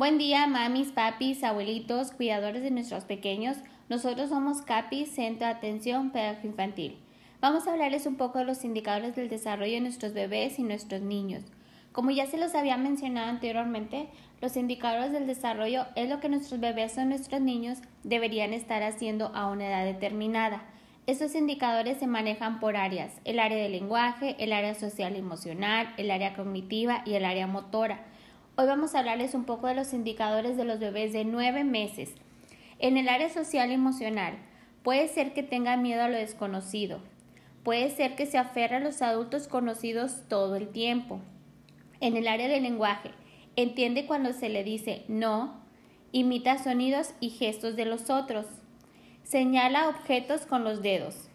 Buen día, mamis, papis, abuelitos, cuidadores de nuestros pequeños. Nosotros somos CAPI, Centro de Atención Pedagógica Infantil. Vamos a hablarles un poco de los indicadores del desarrollo de nuestros bebés y nuestros niños. Como ya se los había mencionado anteriormente, los indicadores del desarrollo es lo que nuestros bebés o nuestros niños deberían estar haciendo a una edad determinada. Estos indicadores se manejan por áreas, el área de lenguaje, el área social y emocional, el área cognitiva y el área motora. Hoy vamos a hablarles un poco de los indicadores de los bebés de nueve meses. En el área social y emocional, puede ser que tenga miedo a lo desconocido. Puede ser que se aferre a los adultos conocidos todo el tiempo. En el área del lenguaje, entiende cuando se le dice no, imita sonidos y gestos de los otros. Señala objetos con los dedos.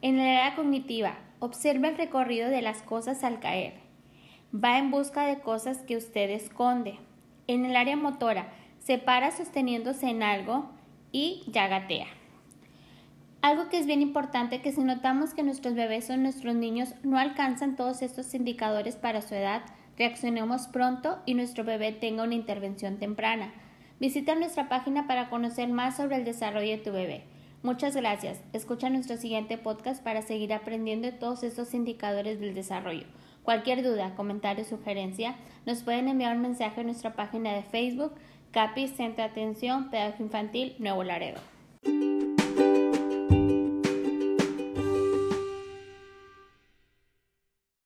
En el área cognitiva, observa el recorrido de las cosas al caer va en busca de cosas que usted esconde. En el área motora, se para sosteniéndose en algo y ya gatea. Algo que es bien importante que si notamos que nuestros bebés o nuestros niños no alcanzan todos estos indicadores para su edad, reaccionemos pronto y nuestro bebé tenga una intervención temprana. Visita nuestra página para conocer más sobre el desarrollo de tu bebé. Muchas gracias. Escucha nuestro siguiente podcast para seguir aprendiendo de todos estos indicadores del desarrollo. Cualquier duda, comentario o sugerencia, nos pueden enviar un mensaje a nuestra página de Facebook, CAPI Centro de Atención Pedagogía Infantil Nuevo Laredo.